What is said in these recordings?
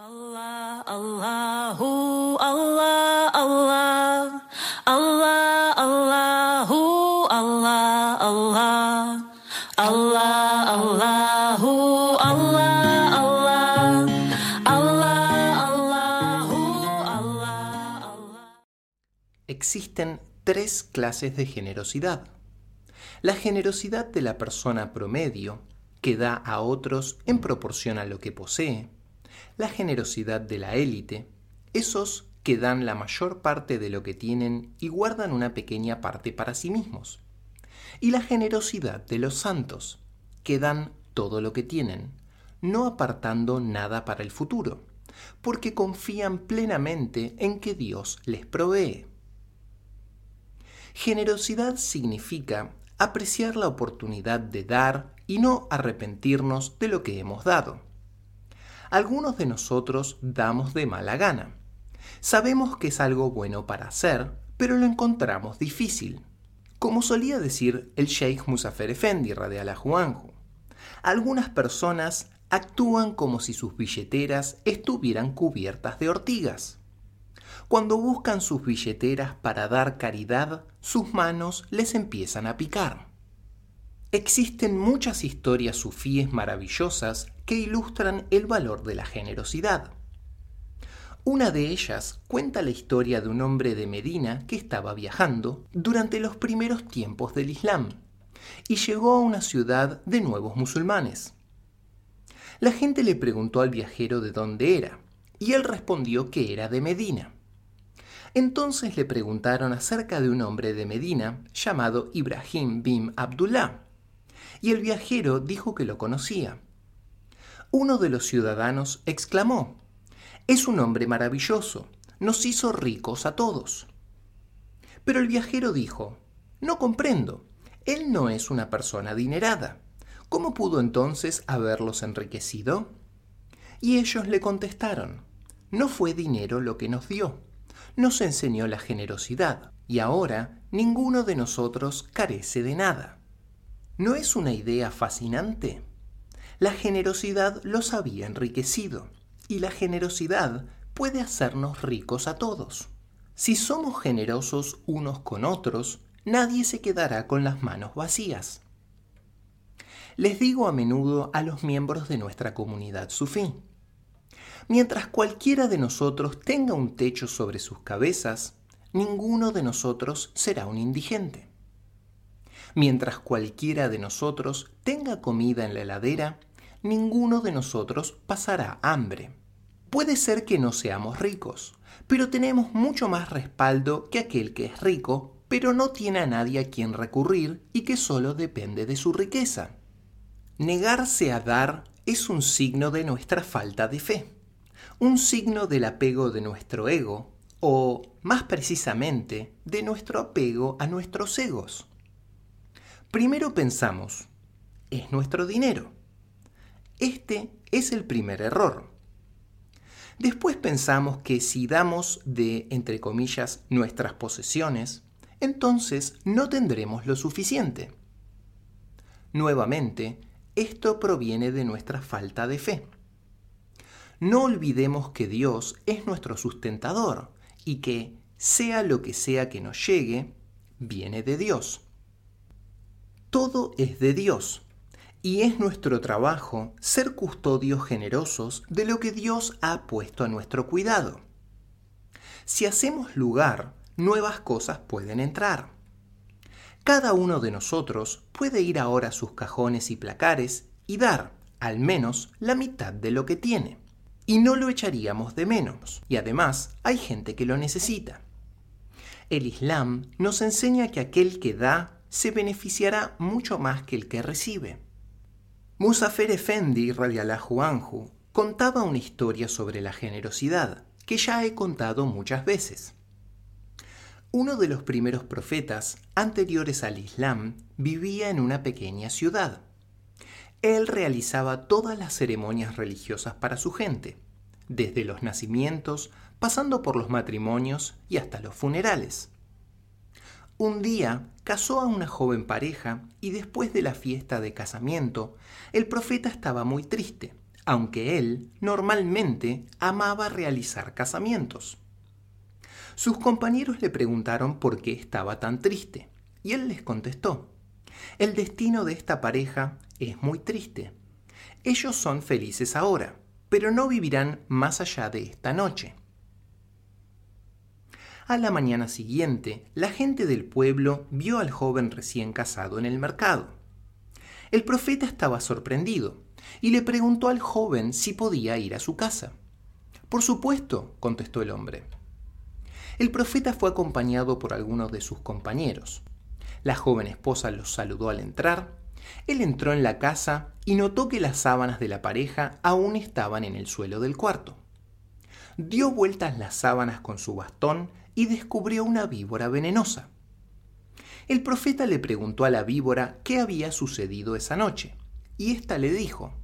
Allah. Existen tres clases de generosidad. La generosidad de la persona promedio, que da a otros en proporción a lo que posee. La generosidad de la élite, esos que dan la mayor parte de lo que tienen y guardan una pequeña parte para sí mismos. Y la generosidad de los santos, que dan todo lo que tienen, no apartando nada para el futuro, porque confían plenamente en que Dios les provee. Generosidad significa apreciar la oportunidad de dar y no arrepentirnos de lo que hemos dado. Algunos de nosotros damos de mala gana. Sabemos que es algo bueno para hacer, pero lo encontramos difícil. Como solía decir el Sheikh Musafer Effendi radiallahu anhu, algunas personas actúan como si sus billeteras estuvieran cubiertas de ortigas. Cuando buscan sus billeteras para dar caridad, sus manos les empiezan a picar. Existen muchas historias sufíes maravillosas que ilustran el valor de la generosidad. Una de ellas cuenta la historia de un hombre de Medina que estaba viajando durante los primeros tiempos del Islam y llegó a una ciudad de nuevos musulmanes. La gente le preguntó al viajero de dónde era y él respondió que era de Medina. Entonces le preguntaron acerca de un hombre de Medina llamado Ibrahim bin Abdullah, y el viajero dijo que lo conocía. Uno de los ciudadanos exclamó, Es un hombre maravilloso, nos hizo ricos a todos. Pero el viajero dijo, No comprendo, él no es una persona adinerada. ¿Cómo pudo entonces haberlos enriquecido? Y ellos le contestaron, No fue dinero lo que nos dio nos enseñó la generosidad y ahora ninguno de nosotros carece de nada. ¿No es una idea fascinante? La generosidad los había enriquecido y la generosidad puede hacernos ricos a todos. Si somos generosos unos con otros, nadie se quedará con las manos vacías. Les digo a menudo a los miembros de nuestra comunidad sufí, Mientras cualquiera de nosotros tenga un techo sobre sus cabezas, ninguno de nosotros será un indigente. Mientras cualquiera de nosotros tenga comida en la heladera, ninguno de nosotros pasará hambre. Puede ser que no seamos ricos, pero tenemos mucho más respaldo que aquel que es rico, pero no tiene a nadie a quien recurrir y que solo depende de su riqueza. Negarse a dar es un signo de nuestra falta de fe un signo del apego de nuestro ego, o más precisamente, de nuestro apego a nuestros egos. Primero pensamos, es nuestro dinero. Este es el primer error. Después pensamos que si damos de, entre comillas, nuestras posesiones, entonces no tendremos lo suficiente. Nuevamente, esto proviene de nuestra falta de fe no olvidemos que Dios es nuestro sustentador y que, sea lo que sea que nos llegue, viene de Dios. Todo es de Dios y es nuestro trabajo ser custodios generosos de lo que Dios ha puesto a nuestro cuidado. Si hacemos lugar, nuevas cosas pueden entrar. Cada uno de nosotros puede ir ahora a sus cajones y placares y dar, al menos, la mitad de lo que tiene y no lo echaríamos de menos. Y además hay gente que lo necesita. El Islam nos enseña que aquel que da se beneficiará mucho más que el que recibe. Musafer Effendi radiallahu anhu contaba una historia sobre la generosidad que ya he contado muchas veces. Uno de los primeros profetas anteriores al Islam vivía en una pequeña ciudad él realizaba todas las ceremonias religiosas para su gente, desde los nacimientos, pasando por los matrimonios y hasta los funerales. Un día casó a una joven pareja y después de la fiesta de casamiento, el profeta estaba muy triste, aunque él normalmente amaba realizar casamientos. Sus compañeros le preguntaron por qué estaba tan triste, y él les contestó, el destino de esta pareja es muy triste. Ellos son felices ahora, pero no vivirán más allá de esta noche. A la mañana siguiente, la gente del pueblo vio al joven recién casado en el mercado. El profeta estaba sorprendido y le preguntó al joven si podía ir a su casa. Por supuesto, contestó el hombre. El profeta fue acompañado por algunos de sus compañeros. La joven esposa los saludó al entrar. Él entró en la casa y notó que las sábanas de la pareja aún estaban en el suelo del cuarto. Dio vueltas las sábanas con su bastón y descubrió una víbora venenosa. El profeta le preguntó a la víbora qué había sucedido esa noche, y ésta le dijo,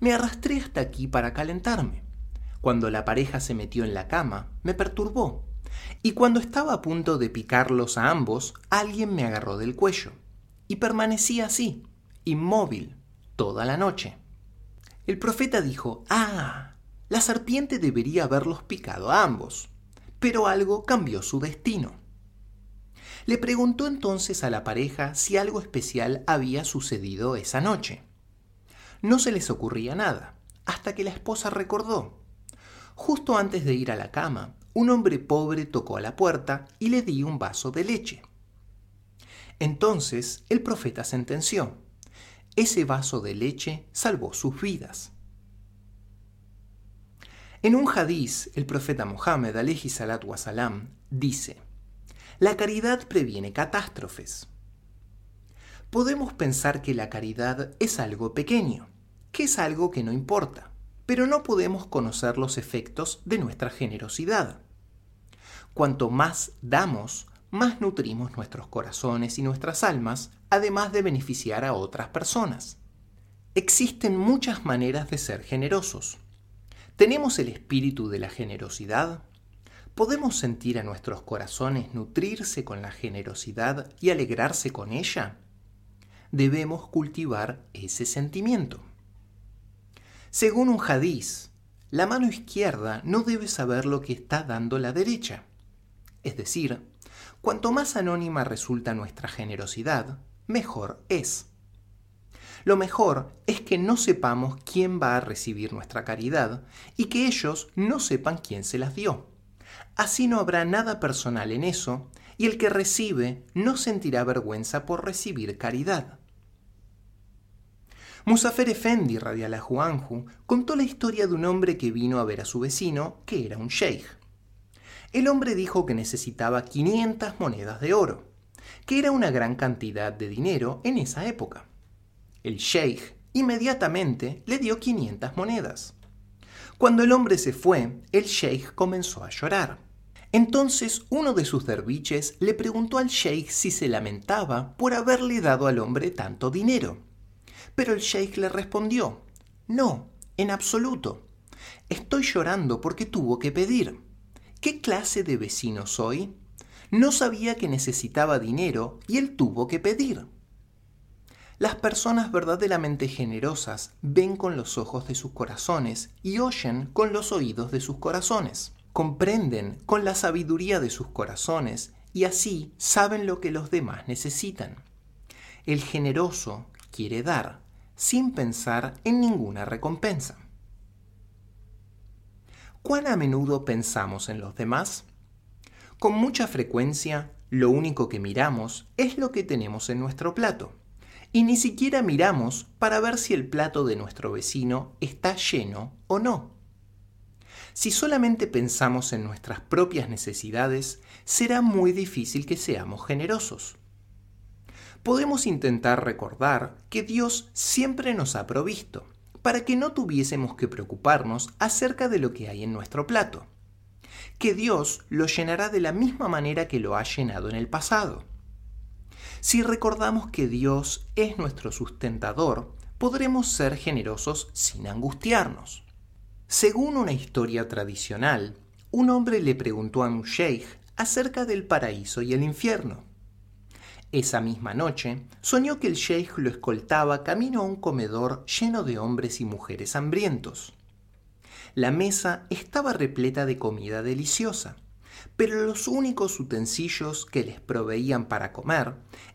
Me arrastré hasta aquí para calentarme. Cuando la pareja se metió en la cama, me perturbó, y cuando estaba a punto de picarlos a ambos, alguien me agarró del cuello, y permanecí así, inmóvil, toda la noche. El profeta dijo, Ah, la serpiente debería haberlos picado a ambos pero algo cambió su destino. Le preguntó entonces a la pareja si algo especial había sucedido esa noche. No se les ocurría nada, hasta que la esposa recordó. Justo antes de ir a la cama, un hombre pobre tocó a la puerta y le di un vaso de leche. Entonces el profeta sentenció, ese vaso de leche salvó sus vidas. En un hadiz, el profeta Mohammed alayhi salatu wasalam dice: La caridad previene catástrofes. Podemos pensar que la caridad es algo pequeño, que es algo que no importa, pero no podemos conocer los efectos de nuestra generosidad. Cuanto más damos, más nutrimos nuestros corazones y nuestras almas, además de beneficiar a otras personas. Existen muchas maneras de ser generosos. ¿Tenemos el espíritu de la generosidad? ¿Podemos sentir a nuestros corazones nutrirse con la generosidad y alegrarse con ella? Debemos cultivar ese sentimiento. Según un hadiz, la mano izquierda no debe saber lo que está dando la derecha. Es decir, cuanto más anónima resulta nuestra generosidad, mejor es. Lo mejor es que no sepamos quién va a recibir nuestra caridad y que ellos no sepan quién se las dio. Así no habrá nada personal en eso y el que recibe no sentirá vergüenza por recibir caridad. Musafer Efendi, radialahu anhu, contó la historia de un hombre que vino a ver a su vecino, que era un sheikh. El hombre dijo que necesitaba 500 monedas de oro, que era una gran cantidad de dinero en esa época. El sheikh inmediatamente le dio 500 monedas. Cuando el hombre se fue, el sheikh comenzó a llorar. Entonces uno de sus derviches le preguntó al sheikh si se lamentaba por haberle dado al hombre tanto dinero. Pero el sheikh le respondió, no, en absoluto. Estoy llorando porque tuvo que pedir. ¿Qué clase de vecino soy? No sabía que necesitaba dinero y él tuvo que pedir. Las personas verdaderamente generosas ven con los ojos de sus corazones y oyen con los oídos de sus corazones. Comprenden con la sabiduría de sus corazones y así saben lo que los demás necesitan. El generoso quiere dar sin pensar en ninguna recompensa. ¿Cuán a menudo pensamos en los demás? Con mucha frecuencia, lo único que miramos es lo que tenemos en nuestro plato y ni siquiera miramos para ver si el plato de nuestro vecino está lleno o no. Si solamente pensamos en nuestras propias necesidades, será muy difícil que seamos generosos. Podemos intentar recordar que Dios siempre nos ha provisto, para que no tuviésemos que preocuparnos acerca de lo que hay en nuestro plato, que Dios lo llenará de la misma manera que lo ha llenado en el pasado si recordamos que Dios es nuestro sustentador, podremos ser generosos sin angustiarnos. Según una historia tradicional, un hombre le preguntó a un sheikh acerca del paraíso y el infierno. Esa misma noche, soñó que el sheikh lo escoltaba camino a un comedor lleno de hombres y mujeres hambrientos. La mesa estaba repleta de comida deliciosa, pero los únicos utensilios que les proveían para comer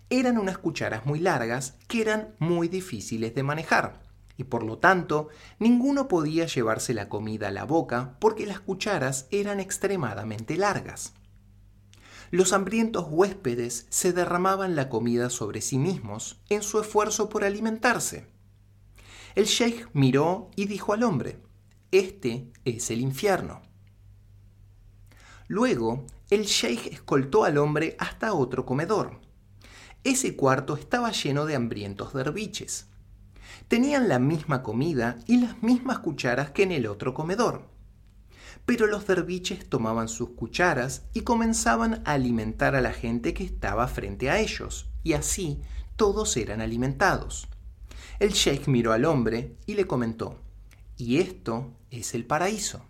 eran unas cucharas muy largas que eran muy difíciles de manejar, y por lo tanto ninguno podía llevarse la comida a la boca porque las cucharas eran extremadamente largas. Los hambrientos huéspedes se derramaban la comida sobre sí mismos en su esfuerzo por alimentarse. El sheikh miró y dijo al hombre, Este es el infierno. Luego, el sheikh escoltó al hombre hasta otro comedor. Ese cuarto estaba lleno de hambrientos derviches. Tenían la misma comida y las mismas cucharas que en el otro comedor. Pero los derviches tomaban sus cucharas y comenzaban a alimentar a la gente que estaba frente a ellos, y así todos eran alimentados. El sheikh miró al hombre y le comentó, y esto es el paraíso.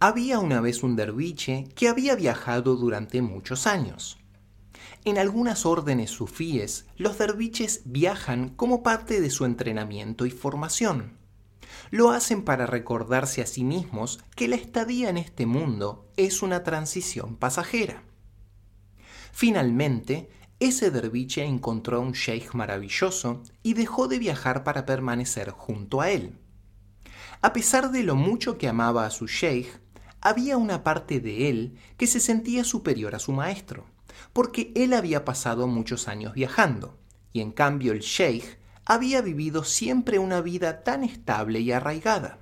Había una vez un derviche que había viajado durante muchos años. En algunas órdenes sufíes, los derviches viajan como parte de su entrenamiento y formación. Lo hacen para recordarse a sí mismos que la estadía en este mundo es una transición pasajera. Finalmente, ese derviche encontró a un sheikh maravilloso y dejó de viajar para permanecer junto a él. A pesar de lo mucho que amaba a su sheikh, había una parte de él que se sentía superior a su maestro, porque él había pasado muchos años viajando, y en cambio el sheikh había vivido siempre una vida tan estable y arraigada.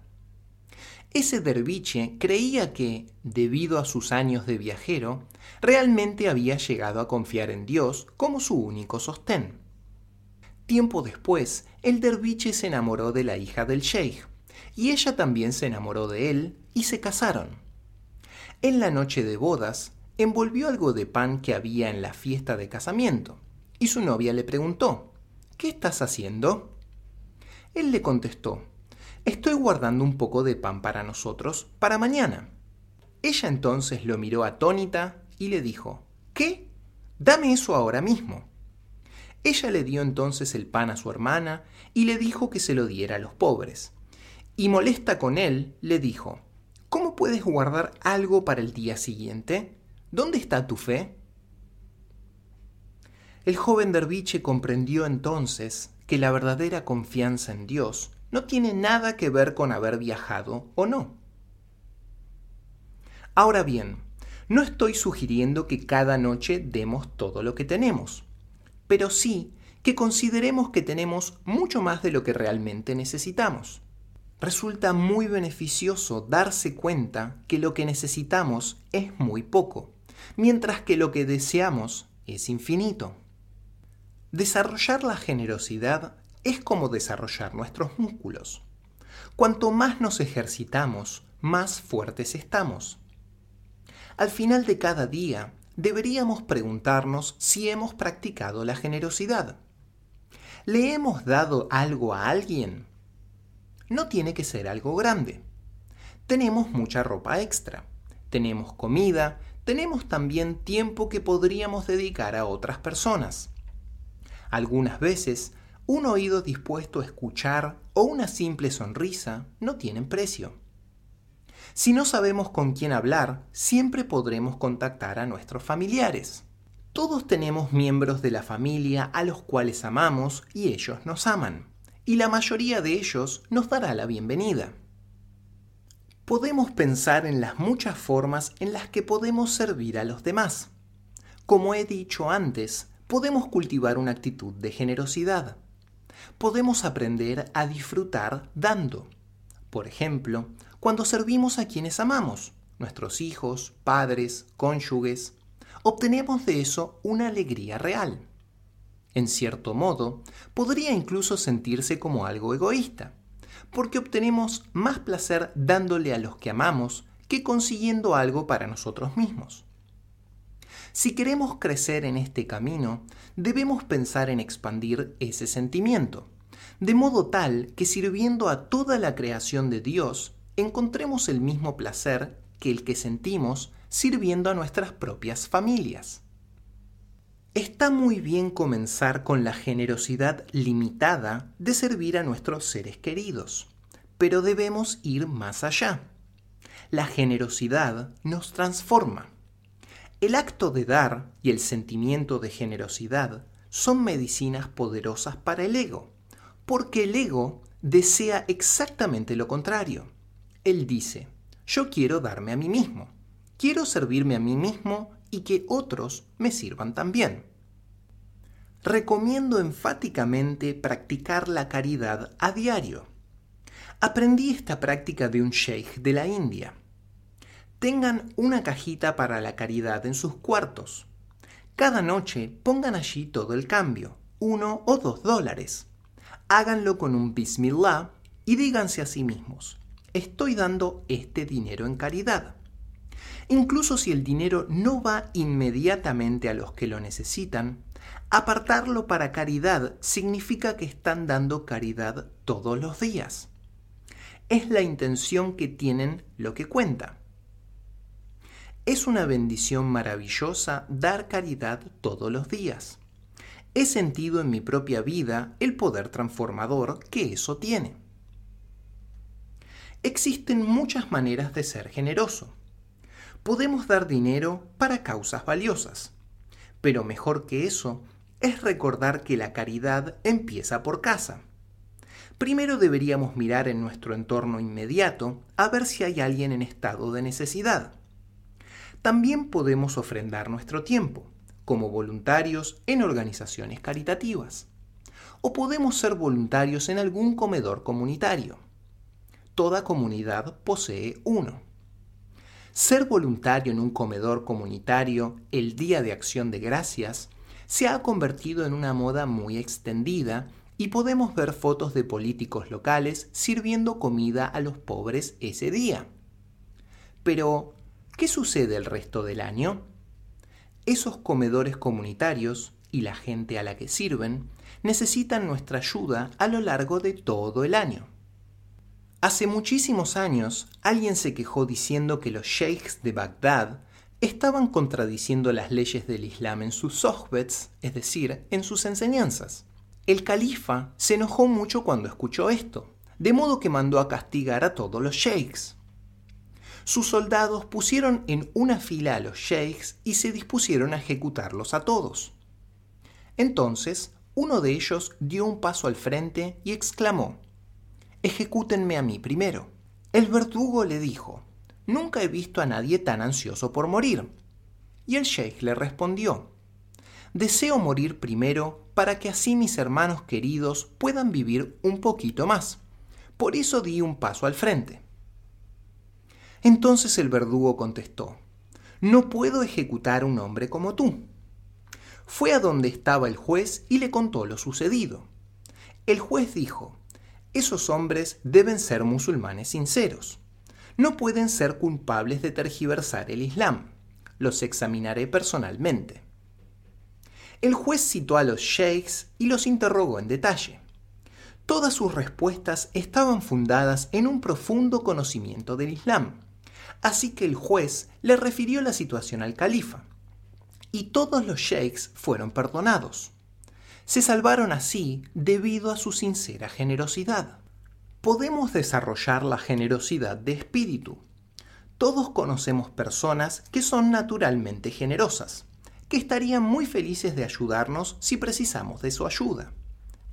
Ese derviche creía que, debido a sus años de viajero, realmente había llegado a confiar en Dios como su único sostén. Tiempo después, el derviche se enamoró de la hija del sheikh, y ella también se enamoró de él y se casaron. En la noche de bodas, envolvió algo de pan que había en la fiesta de casamiento, y su novia le preguntó, ¿Qué estás haciendo? Él le contestó, Estoy guardando un poco de pan para nosotros para mañana. Ella entonces lo miró atónita y le dijo, ¿Qué? Dame eso ahora mismo. Ella le dio entonces el pan a su hermana y le dijo que se lo diera a los pobres. Y molesta con él, le dijo, ¿Cómo puedes guardar algo para el día siguiente? ¿Dónde está tu fe? El joven derviche comprendió entonces que la verdadera confianza en Dios no tiene nada que ver con haber viajado o no. Ahora bien, no estoy sugiriendo que cada noche demos todo lo que tenemos, pero sí que consideremos que tenemos mucho más de lo que realmente necesitamos resulta muy beneficioso darse cuenta que lo que necesitamos es muy poco, mientras que lo que deseamos es infinito. Desarrollar la generosidad es como desarrollar nuestros músculos. Cuanto más nos ejercitamos, más fuertes estamos. Al final de cada día, deberíamos preguntarnos si hemos practicado la generosidad. ¿Le hemos dado algo a alguien? no tiene que ser algo grande. Tenemos mucha ropa extra, tenemos comida, tenemos también tiempo que podríamos dedicar a otras personas. Algunas veces, un oído dispuesto a escuchar o una simple sonrisa no tienen precio. Si no sabemos con quién hablar, siempre podremos contactar a nuestros familiares. Todos tenemos miembros de la familia a los cuales amamos y ellos nos aman y la mayoría de ellos nos dará la bienvenida. Podemos pensar en las muchas formas en las que podemos servir a los demás. Como he dicho antes, podemos cultivar una actitud de generosidad. Podemos aprender a disfrutar dando. Por ejemplo, cuando servimos a quienes amamos, nuestros hijos, padres, cónyuges, obtenemos de eso una alegría real. En cierto modo, podría incluso sentirse como algo egoísta, porque obtenemos más placer dándole a los que amamos que consiguiendo algo para nosotros mismos. Si queremos crecer en este camino, debemos pensar en expandir ese sentimiento, de modo tal que sirviendo a toda la creación de Dios, encontremos el mismo placer que el que sentimos sirviendo a nuestras propias familias. Está muy bien comenzar con la generosidad limitada de servir a nuestros seres queridos, pero debemos ir más allá. La generosidad nos transforma. El acto de dar y el sentimiento de generosidad son medicinas poderosas para el ego, porque el ego desea exactamente lo contrario. Él dice, yo quiero darme a mí mismo, quiero servirme a mí mismo y que otros me sirvan también. Recomiendo enfáticamente practicar la caridad a diario. Aprendí esta práctica de un sheikh de la India. Tengan una cajita para la caridad en sus cuartos. Cada noche pongan allí todo el cambio, uno o dos dólares. Háganlo con un Bismillah y díganse a sí mismos, estoy dando este dinero en caridad. Incluso si el dinero no va inmediatamente a los que lo necesitan, apartarlo para caridad significa que están dando caridad todos los días. Es la intención que tienen lo que cuenta. Es una bendición maravillosa dar caridad todos los días. He sentido en mi propia vida el poder transformador que eso tiene. Existen muchas maneras de ser generoso podemos dar dinero para causas valiosas. Pero mejor que eso es recordar que la caridad empieza por casa. Primero deberíamos mirar en nuestro entorno inmediato a ver si hay alguien en estado de necesidad. También podemos ofrendar nuestro tiempo, como voluntarios en organizaciones caritativas. O podemos ser voluntarios en algún comedor comunitario. Toda comunidad posee uno. Ser voluntario en un comedor comunitario el Día de Acción de Gracias se ha convertido en una moda muy extendida y podemos ver fotos de políticos locales sirviendo comida a los pobres ese día. Pero, ¿qué sucede el resto del año? Esos comedores comunitarios y la gente a la que sirven necesitan nuestra ayuda a lo largo de todo el año. Hace muchísimos años alguien se quejó diciendo que los sheikhs de Bagdad estaban contradiciendo las leyes del Islam en sus sohbets, es decir, en sus enseñanzas. El califa se enojó mucho cuando escuchó esto, de modo que mandó a castigar a todos los sheikhs. Sus soldados pusieron en una fila a los sheikhs y se dispusieron a ejecutarlos a todos. Entonces, uno de ellos dio un paso al frente y exclamó, ejecútenme a mí primero. El verdugo le dijo, nunca he visto a nadie tan ansioso por morir. Y el sheikh le respondió, deseo morir primero para que así mis hermanos queridos puedan vivir un poquito más. Por eso di un paso al frente. Entonces el verdugo contestó, no puedo ejecutar a un hombre como tú. Fue a donde estaba el juez y le contó lo sucedido. El juez dijo, esos hombres deben ser musulmanes sinceros. No pueden ser culpables de tergiversar el Islam. Los examinaré personalmente. El juez citó a los sheikhs y los interrogó en detalle. Todas sus respuestas estaban fundadas en un profundo conocimiento del Islam, así que el juez le refirió la situación al califa, y todos los sheikhs fueron perdonados se salvaron así debido a su sincera generosidad. Podemos desarrollar la generosidad de espíritu. Todos conocemos personas que son naturalmente generosas, que estarían muy felices de ayudarnos si precisamos de su ayuda.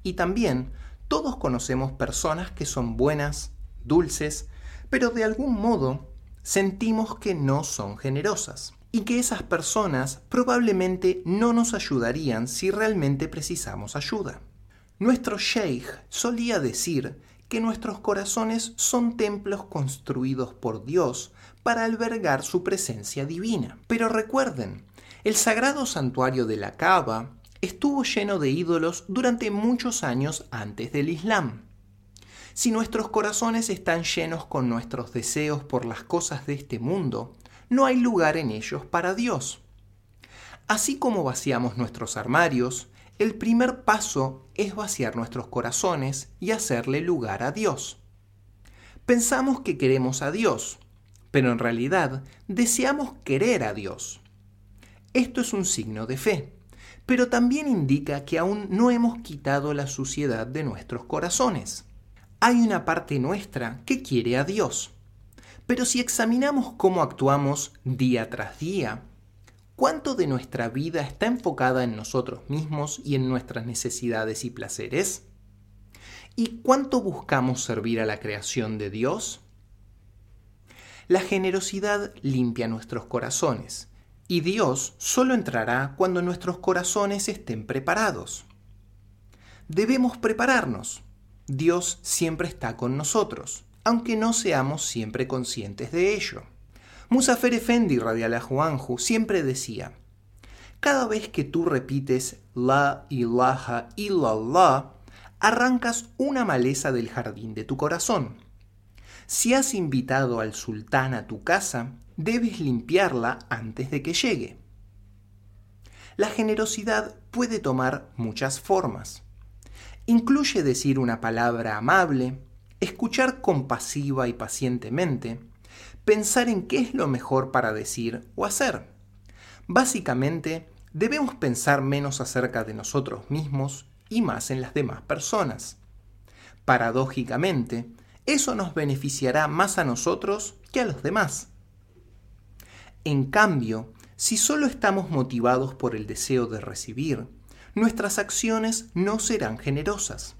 Y también todos conocemos personas que son buenas, dulces, pero de algún modo sentimos que no son generosas y que esas personas probablemente no nos ayudarían si realmente precisamos ayuda. Nuestro sheikh solía decir que nuestros corazones son templos construidos por Dios para albergar su presencia divina. Pero recuerden, el sagrado santuario de la Kaaba estuvo lleno de ídolos durante muchos años antes del Islam. Si nuestros corazones están llenos con nuestros deseos por las cosas de este mundo, no hay lugar en ellos para Dios. Así como vaciamos nuestros armarios, el primer paso es vaciar nuestros corazones y hacerle lugar a Dios. Pensamos que queremos a Dios, pero en realidad deseamos querer a Dios. Esto es un signo de fe, pero también indica que aún no hemos quitado la suciedad de nuestros corazones. Hay una parte nuestra que quiere a Dios. Pero si examinamos cómo actuamos día tras día, ¿cuánto de nuestra vida está enfocada en nosotros mismos y en nuestras necesidades y placeres? ¿Y cuánto buscamos servir a la creación de Dios? La generosidad limpia nuestros corazones y Dios solo entrará cuando nuestros corazones estén preparados. Debemos prepararnos. Dios siempre está con nosotros, aunque no seamos siempre conscientes de ello. Musafer Efendi radiallahu anhu siempre decía, cada vez que tú repites la ilaha illallah, arrancas una maleza del jardín de tu corazón. Si has invitado al sultán a tu casa, debes limpiarla antes de que llegue. La generosidad puede tomar muchas formas. Incluye decir una palabra amable, escuchar compasiva y pacientemente, pensar en qué es lo mejor para decir o hacer. Básicamente, debemos pensar menos acerca de nosotros mismos y más en las demás personas. Paradójicamente, eso nos beneficiará más a nosotros que a los demás. En cambio, si solo estamos motivados por el deseo de recibir, nuestras acciones no serán generosas.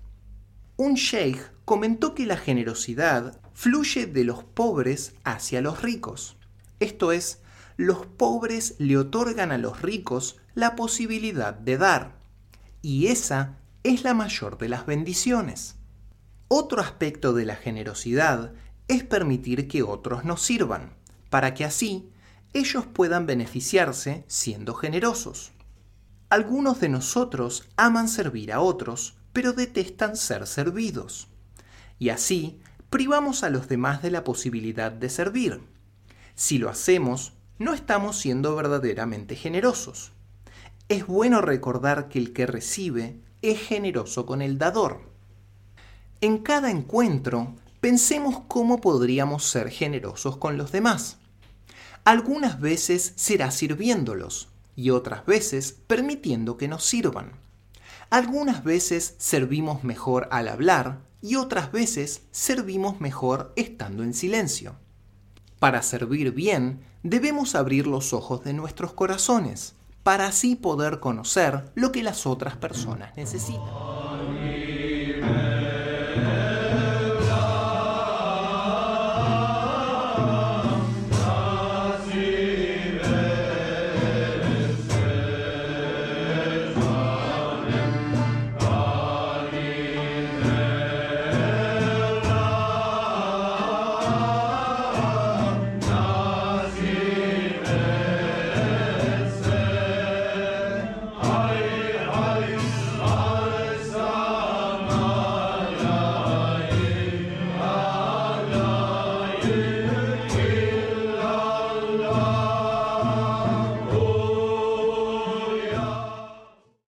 Un sheikh comentó que la generosidad fluye de los pobres hacia los ricos. Esto es, los pobres le otorgan a los ricos la posibilidad de dar. Y esa es la mayor de las bendiciones. Otro aspecto de la generosidad es permitir que otros nos sirvan, para que así ellos puedan beneficiarse siendo generosos. Algunos de nosotros aman servir a otros, pero detestan ser servidos. Y así privamos a los demás de la posibilidad de servir. Si lo hacemos, no estamos siendo verdaderamente generosos. Es bueno recordar que el que recibe es generoso con el dador. En cada encuentro, pensemos cómo podríamos ser generosos con los demás. Algunas veces será sirviéndolos y otras veces permitiendo que nos sirvan. Algunas veces servimos mejor al hablar y otras veces servimos mejor estando en silencio. Para servir bien, debemos abrir los ojos de nuestros corazones, para así poder conocer lo que las otras personas necesitan.